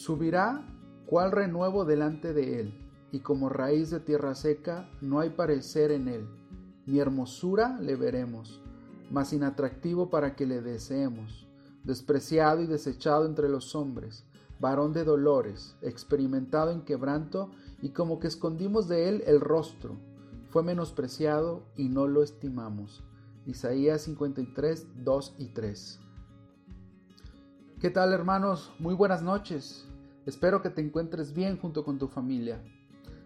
Subirá cual renuevo delante de él, y como raíz de tierra seca no hay parecer en él, ni hermosura le veremos, mas inatractivo para que le deseemos, despreciado y desechado entre los hombres, varón de dolores, experimentado en quebranto, y como que escondimos de él el rostro, fue menospreciado y no lo estimamos. Isaías 53, 2 y 3. ¿Qué tal hermanos? Muy buenas noches. Espero que te encuentres bien junto con tu familia.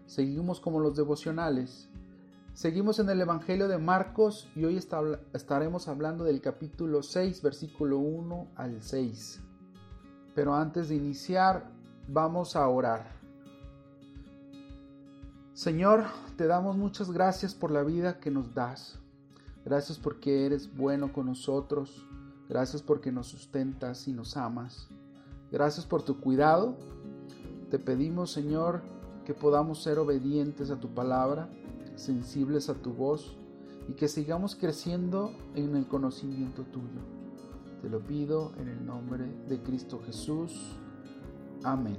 Seguimos como los devocionales. Seguimos en el Evangelio de Marcos y hoy estaremos hablando del capítulo 6, versículo 1 al 6. Pero antes de iniciar, vamos a orar. Señor, te damos muchas gracias por la vida que nos das. Gracias porque eres bueno con nosotros. Gracias porque nos sustentas y nos amas. Gracias por tu cuidado. Te pedimos, Señor, que podamos ser obedientes a tu palabra, sensibles a tu voz y que sigamos creciendo en el conocimiento tuyo. Te lo pido en el nombre de Cristo Jesús. Amén.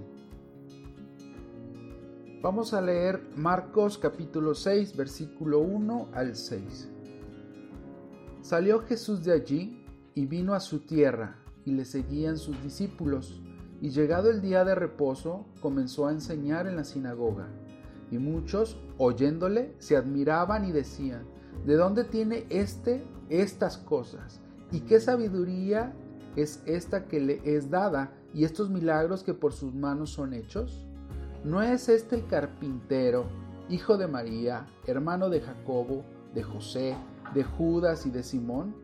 Vamos a leer Marcos capítulo 6, versículo 1 al 6. Salió Jesús de allí y vino a su tierra, y le seguían sus discípulos. Y llegado el día de reposo, comenzó a enseñar en la sinagoga. Y muchos, oyéndole, se admiraban y decían, ¿de dónde tiene éste estas cosas? ¿Y qué sabiduría es esta que le es dada y estos milagros que por sus manos son hechos? ¿No es este el carpintero, hijo de María, hermano de Jacobo, de José, de Judas y de Simón?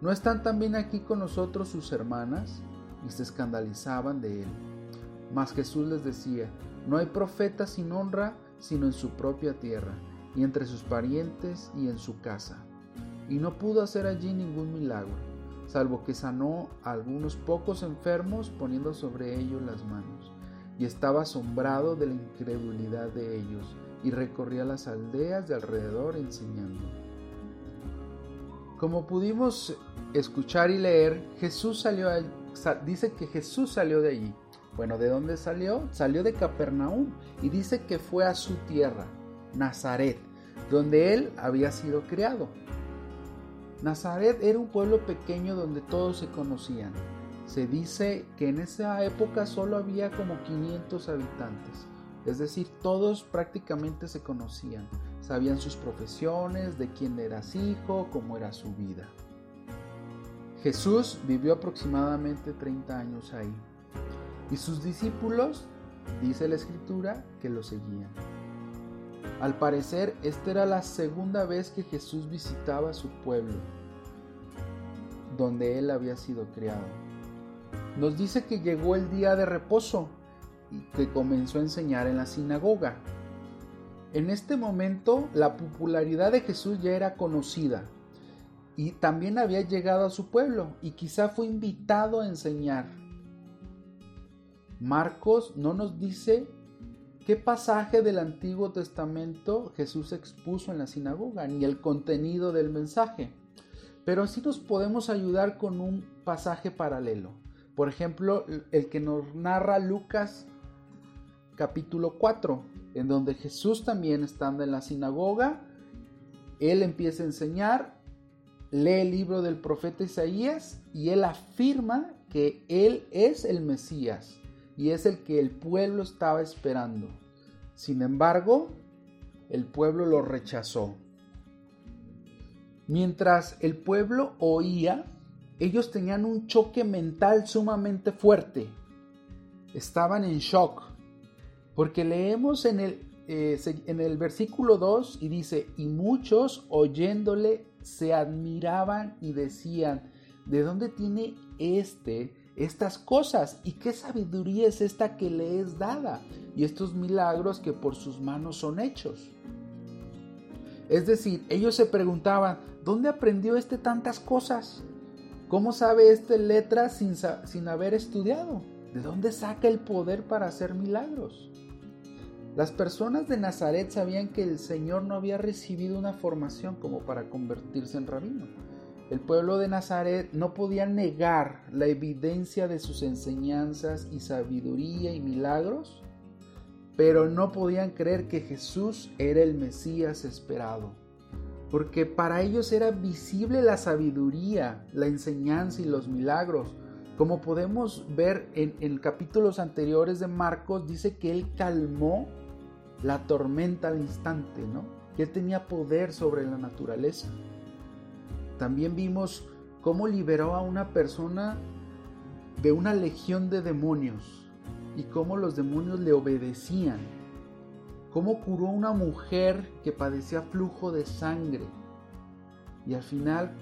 ¿No están también aquí con nosotros sus hermanas? Y se escandalizaban de él. Mas Jesús les decía, no hay profeta sin honra sino en su propia tierra, y entre sus parientes y en su casa. Y no pudo hacer allí ningún milagro, salvo que sanó a algunos pocos enfermos poniendo sobre ellos las manos. Y estaba asombrado de la incredulidad de ellos, y recorría las aldeas de alrededor enseñando. Como pudimos escuchar y leer, Jesús salió, dice que Jesús salió de allí. Bueno, ¿de dónde salió? Salió de Capernaum y dice que fue a su tierra, Nazaret, donde él había sido criado. Nazaret era un pueblo pequeño donde todos se conocían. Se dice que en esa época solo había como 500 habitantes, es decir, todos prácticamente se conocían sabían sus profesiones, de quién eras hijo, cómo era su vida. Jesús vivió aproximadamente 30 años ahí y sus discípulos, dice la escritura, que lo seguían. Al parecer, esta era la segunda vez que Jesús visitaba su pueblo, donde él había sido criado. Nos dice que llegó el día de reposo y que comenzó a enseñar en la sinagoga. En este momento la popularidad de Jesús ya era conocida y también había llegado a su pueblo y quizá fue invitado a enseñar. Marcos no nos dice qué pasaje del Antiguo Testamento Jesús expuso en la sinagoga ni el contenido del mensaje, pero sí nos podemos ayudar con un pasaje paralelo. Por ejemplo, el que nos narra Lucas capítulo 4 en donde Jesús también estando en la sinagoga, él empieza a enseñar, lee el libro del profeta Isaías y él afirma que él es el Mesías y es el que el pueblo estaba esperando. Sin embargo, el pueblo lo rechazó. Mientras el pueblo oía, ellos tenían un choque mental sumamente fuerte. Estaban en shock porque leemos en el, eh, en el versículo 2 y dice, y muchos oyéndole se admiraban y decían, ¿de dónde tiene este estas cosas? ¿Y qué sabiduría es esta que le es dada? Y estos milagros que por sus manos son hechos. Es decir, ellos se preguntaban, ¿dónde aprendió este tantas cosas? ¿Cómo sabe este letras sin, sin haber estudiado? ¿De dónde saca el poder para hacer milagros? Las personas de Nazaret sabían que el Señor no había recibido una formación como para convertirse en rabino. el pueblo de Nazaret no podía negar la evidencia de sus enseñanzas y sabiduría y milagros, pero no podían creer que Jesús era el Mesías esperado, porque para ellos era visible la sabiduría, la enseñanza y los milagros. Como podemos ver en, en capítulos anteriores de Marcos, dice que él calmó la tormenta al instante, ¿no? Que él tenía poder sobre la naturaleza. También vimos cómo liberó a una persona de una legión de demonios y cómo los demonios le obedecían. Cómo curó a una mujer que padecía flujo de sangre. Y al final,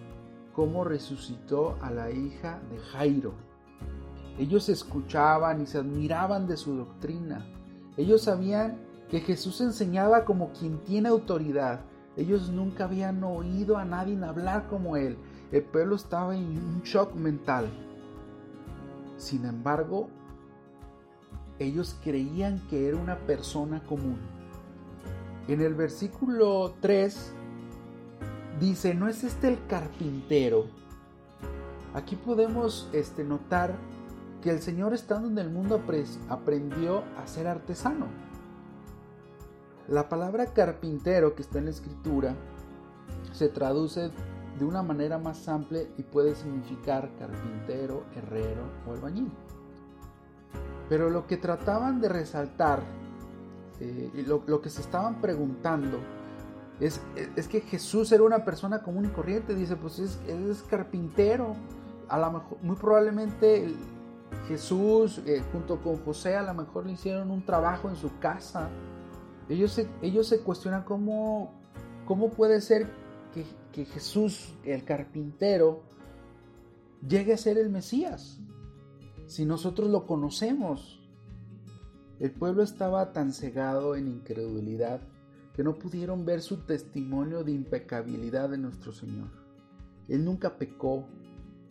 cómo resucitó a la hija de Jairo. Ellos escuchaban y se admiraban de su doctrina. Ellos sabían que Jesús enseñaba como quien tiene autoridad ellos nunca habían oído a nadie hablar como él. El pueblo estaba en un shock mental. Sin embargo, ellos creían que era una persona común. En el versículo 3 dice, ¿no es este el carpintero? Aquí podemos este, notar que el Señor estando en el mundo aprendió a ser artesano. La palabra carpintero que está en la escritura se traduce de una manera más amplia y puede significar carpintero, herrero o albañil. Pero lo que trataban de resaltar, eh, lo, que se estaban preguntando, es, es, que Jesús era una persona común y corriente. Dice, pues es, es carpintero. A lo mejor, muy probablemente Jesús, eh, junto con José, a lo mejor le hicieron un trabajo en su casa ellos se, ellos se cuestionan cómo, cómo puede ser que, que Jesús, el carpintero, llegue a ser el Mesías, si nosotros lo conocemos. El pueblo estaba tan cegado en incredulidad que no pudieron ver su testimonio de impecabilidad de nuestro Señor. Él nunca pecó,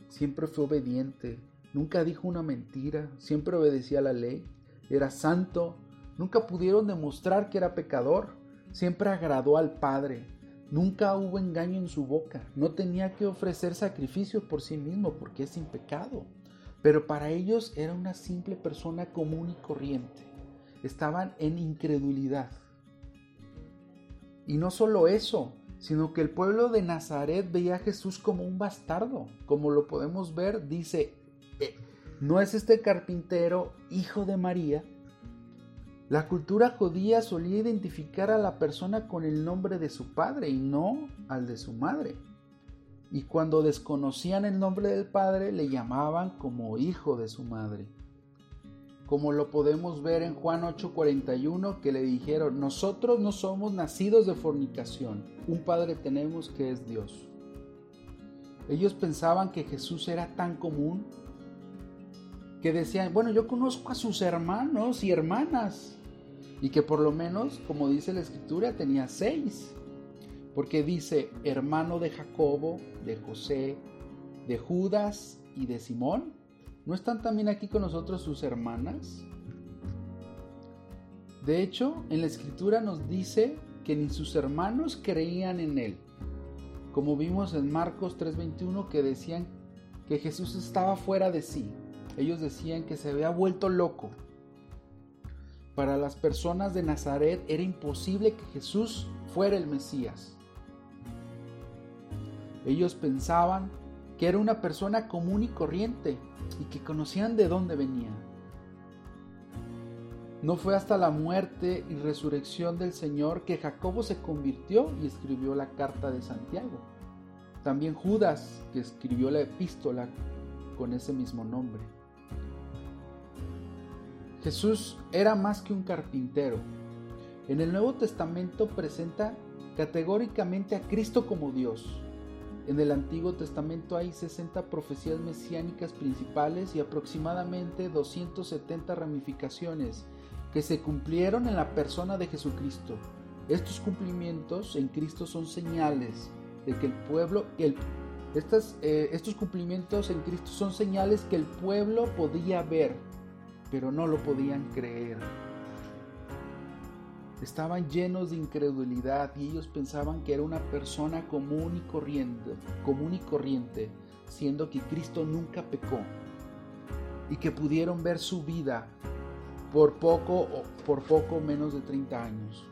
siempre fue obediente, nunca dijo una mentira, siempre obedecía la ley, era santo, Nunca pudieron demostrar que era pecador. Siempre agradó al Padre. Nunca hubo engaño en su boca. No tenía que ofrecer sacrificio por sí mismo porque es sin pecado. Pero para ellos era una simple persona común y corriente. Estaban en incredulidad. Y no solo eso, sino que el pueblo de Nazaret veía a Jesús como un bastardo. Como lo podemos ver, dice, ¿no es este carpintero hijo de María? La cultura judía solía identificar a la persona con el nombre de su padre y no al de su madre. Y cuando desconocían el nombre del padre le llamaban como hijo de su madre. Como lo podemos ver en Juan 8:41 que le dijeron, nosotros no somos nacidos de fornicación, un padre tenemos que es Dios. Ellos pensaban que Jesús era tan común que decían, bueno, yo conozco a sus hermanos y hermanas, y que por lo menos, como dice la escritura, tenía seis, porque dice hermano de Jacobo, de José, de Judas y de Simón. ¿No están también aquí con nosotros sus hermanas? De hecho, en la escritura nos dice que ni sus hermanos creían en él, como vimos en Marcos 3:21 que decían que Jesús estaba fuera de sí. Ellos decían que se había vuelto loco, para las personas de Nazaret era imposible que Jesús fuera el Mesías. Ellos pensaban que era una persona común y corriente y que conocían de dónde venía. No fue hasta la muerte y resurrección del Señor que Jacobo se convirtió y escribió la carta de Santiago. También Judas, que escribió la epístola con ese mismo nombre. Jesús era más que un carpintero. En el Nuevo Testamento presenta categóricamente a Cristo como Dios. En el Antiguo Testamento hay 60 profecías mesiánicas principales y aproximadamente 270 ramificaciones que se cumplieron en la persona de Jesucristo. Estos cumplimientos en Cristo son señales de que el pueblo, el, eh, estos cumplimientos en Cristo son señales que el pueblo podía ver pero no lo podían creer. estaban llenos de incredulidad y ellos pensaban que era una persona común y corriente, común y corriente, siendo que Cristo nunca pecó y que pudieron ver su vida por poco por poco menos de 30 años.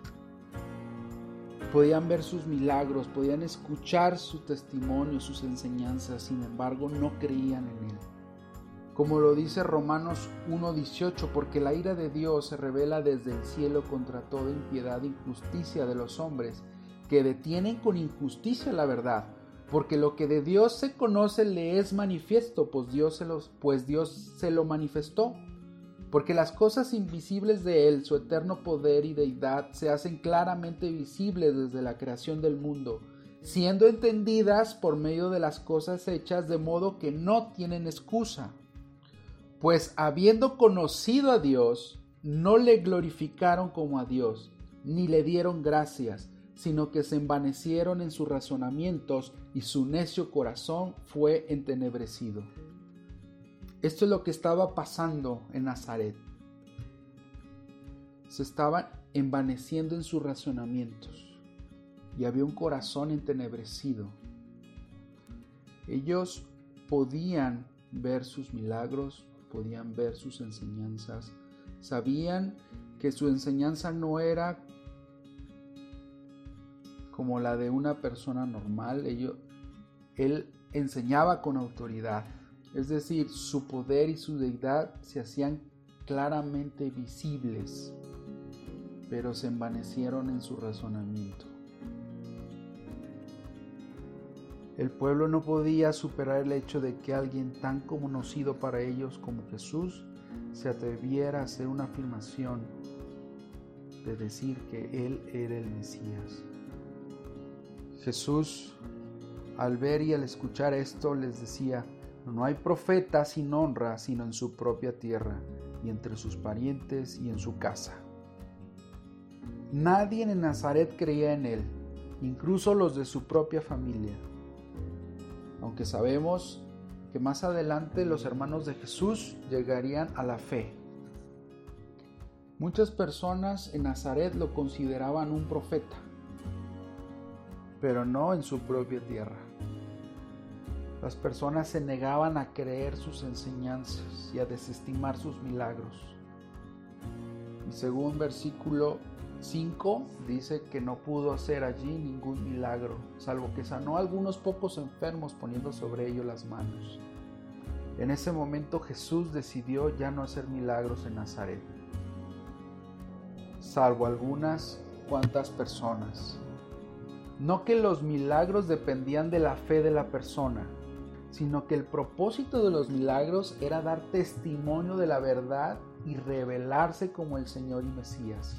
Podían ver sus milagros, podían escuchar su testimonio, sus enseñanzas, sin embargo no creían en él. Como lo dice Romanos 1.18, porque la ira de Dios se revela desde el cielo contra toda impiedad e injusticia de los hombres, que detienen con injusticia la verdad, porque lo que de Dios se conoce le es manifiesto, pues Dios se, pues Dios se lo manifestó porque las cosas invisibles de Él, su eterno poder y deidad, se hacen claramente visibles desde la creación del mundo, siendo entendidas por medio de las cosas hechas de modo que no tienen excusa. Pues habiendo conocido a Dios, no le glorificaron como a Dios, ni le dieron gracias, sino que se envanecieron en sus razonamientos y su necio corazón fue entenebrecido. Esto es lo que estaba pasando en Nazaret. Se estaban envaneciendo en sus razonamientos y había un corazón entenebrecido. Ellos podían ver sus milagros, podían ver sus enseñanzas, sabían que su enseñanza no era como la de una persona normal, él enseñaba con autoridad, es decir, su poder y su deidad se hacían claramente visibles, pero se envanecieron en su razonamiento. El pueblo no podía superar el hecho de que alguien tan conocido para ellos como Jesús se atreviera a hacer una afirmación de decir que Él era el Mesías. Jesús, al ver y al escuchar esto, les decía, no hay profeta sin honra sino en su propia tierra y entre sus parientes y en su casa. Nadie en Nazaret creía en él, incluso los de su propia familia. Aunque sabemos que más adelante los hermanos de Jesús llegarían a la fe. Muchas personas en Nazaret lo consideraban un profeta, pero no en su propia tierra. Las personas se negaban a creer sus enseñanzas y a desestimar sus milagros. Y según versículo 5 dice que no pudo hacer allí ningún milagro, salvo que sanó a algunos pocos enfermos poniendo sobre ellos las manos. En ese momento Jesús decidió ya no hacer milagros en Nazaret, salvo algunas cuantas personas. No que los milagros dependían de la fe de la persona, sino que el propósito de los milagros era dar testimonio de la verdad y revelarse como el Señor y Mesías.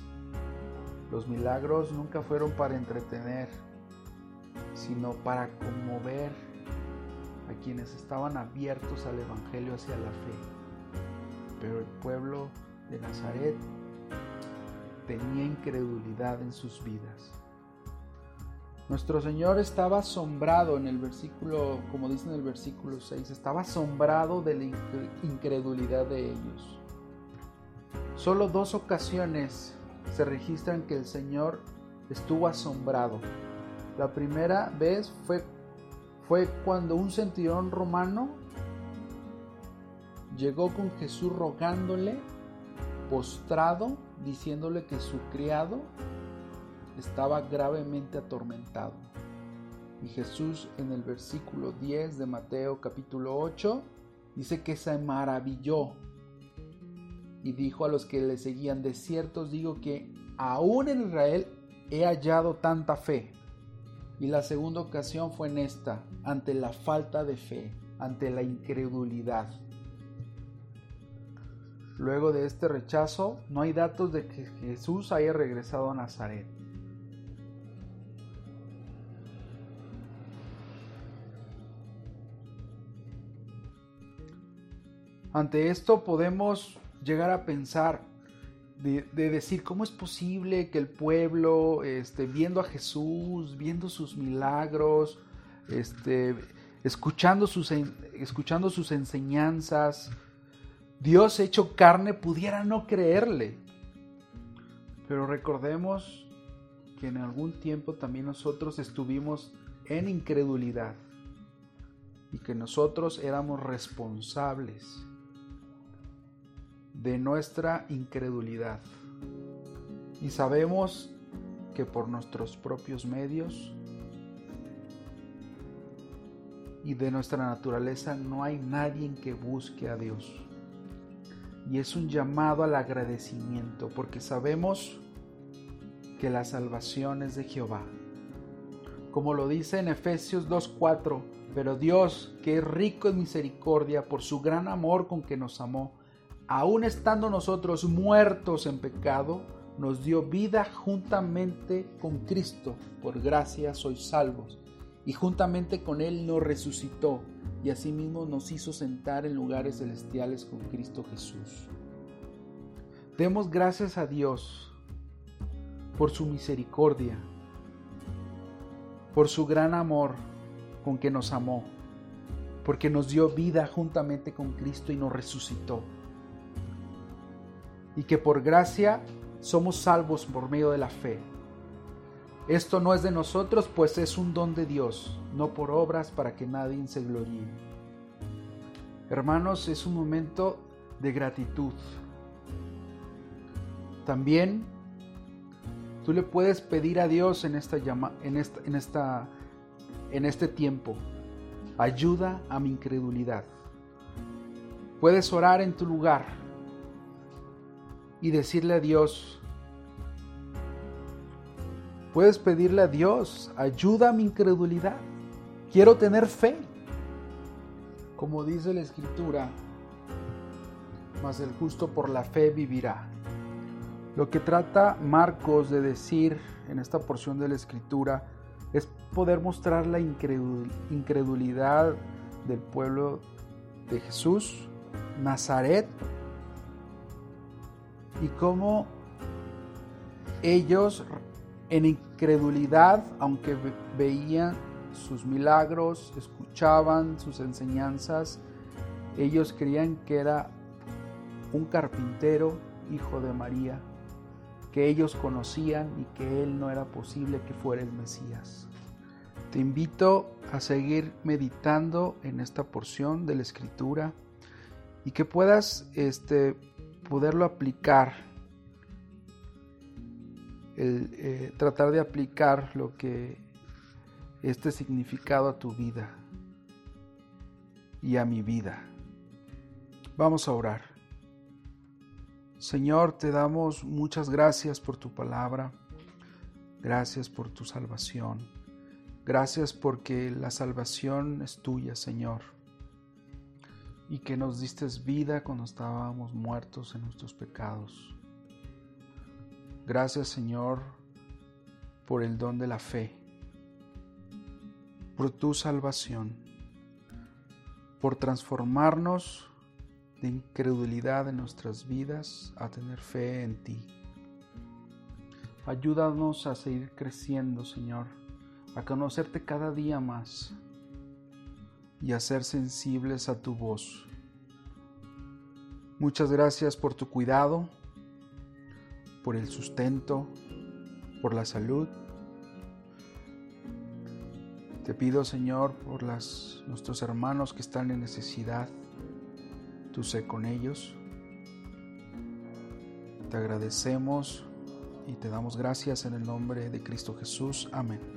Los milagros nunca fueron para entretener, sino para conmover a quienes estaban abiertos al Evangelio hacia la fe. Pero el pueblo de Nazaret tenía incredulidad en sus vidas. Nuestro Señor estaba asombrado en el versículo, como dice en el versículo 6, estaba asombrado de la incredulidad de ellos. Solo dos ocasiones se registran que el Señor estuvo asombrado. La primera vez fue, fue cuando un centurión romano llegó con Jesús rogándole, postrado, diciéndole que su criado estaba gravemente atormentado. Y Jesús en el versículo 10 de Mateo capítulo 8 dice que se maravilló y dijo a los que le seguían, de cierto digo que aún en Israel he hallado tanta fe. Y la segunda ocasión fue en esta, ante la falta de fe, ante la incredulidad. Luego de este rechazo, no hay datos de que Jesús haya regresado a Nazaret. Ante esto podemos llegar a pensar de, decir cómo es posible que el pueblo, este, viendo a Jesús, viendo sus milagros, este, escuchando, sus, escuchando sus enseñanzas, Dios hecho carne pudiera no creerle. Pero recordemos que en algún tiempo también nosotros estuvimos en incredulidad y que nosotros éramos responsables de nuestra incredulidad. Y sabemos que por nuestros propios medios y de nuestra naturaleza no hay nadie que busque a Dios. Y es un llamado al agradecimiento porque sabemos que la salvación es de Jehová. Como lo dice en Efesios 2.4, pero Dios, que es rico en misericordia por su gran amor con que nos amó, aun estando nosotros muertos en pecado, nos dio vida juntamente con Cristo. Por gracia sois salvos. Y juntamente con Él nos resucitó y asimismo nos hizo sentar en lugares celestiales con Cristo Jesús. Demos gracias a Dios por su misericordia, por su gran amor con que nos amó, porque nos dio vida juntamente con Cristo y nos resucitó. Y que por gracia somos salvos por medio de la fe. Esto no es de nosotros, pues es un don de Dios, no por obras para que nadie se gloríe. Hermanos, es un momento de gratitud. También tú le puedes pedir a Dios en esta llama, en esta, en esta en este tiempo, ayuda a mi incredulidad. Puedes orar en tu lugar y decirle a Dios, puedes pedirle a Dios, ayuda a mi incredulidad. Quiero tener fe. Como dice la escritura, mas el justo por la fe vivirá. Lo que trata Marcos de decir en esta porción de la escritura es poder mostrar la incredulidad del pueblo de Jesús, Nazaret, y cómo ellos en incredulidad, aunque veían sus milagros, escuchaban sus enseñanzas, ellos creían que era un carpintero, hijo de María, que ellos conocían y que él no era posible que fuera el Mesías. Te invito a seguir meditando en esta porción de la escritura y que puedas este, poderlo aplicar, el, eh, tratar de aplicar lo que este significado a tu vida y a mi vida. Vamos a orar. Señor, te damos muchas gracias por tu palabra. Gracias por tu salvación. Gracias porque la salvación es tuya, Señor y que nos diste vida cuando estábamos muertos en nuestros pecados. Gracias Señor por el don de la fe, por tu salvación, por transformarnos de incredulidad en nuestras vidas a tener fe en ti. Ayúdanos a seguir creciendo, Señor, a conocerte cada día más y a ser sensibles a tu voz. Muchas gracias por tu cuidado, por el sustento, por la salud. Te pido, Señor, por las, nuestros hermanos que están en necesidad. Tú sé con ellos. Te agradecemos y te damos gracias en el nombre de Cristo Jesús. Amén.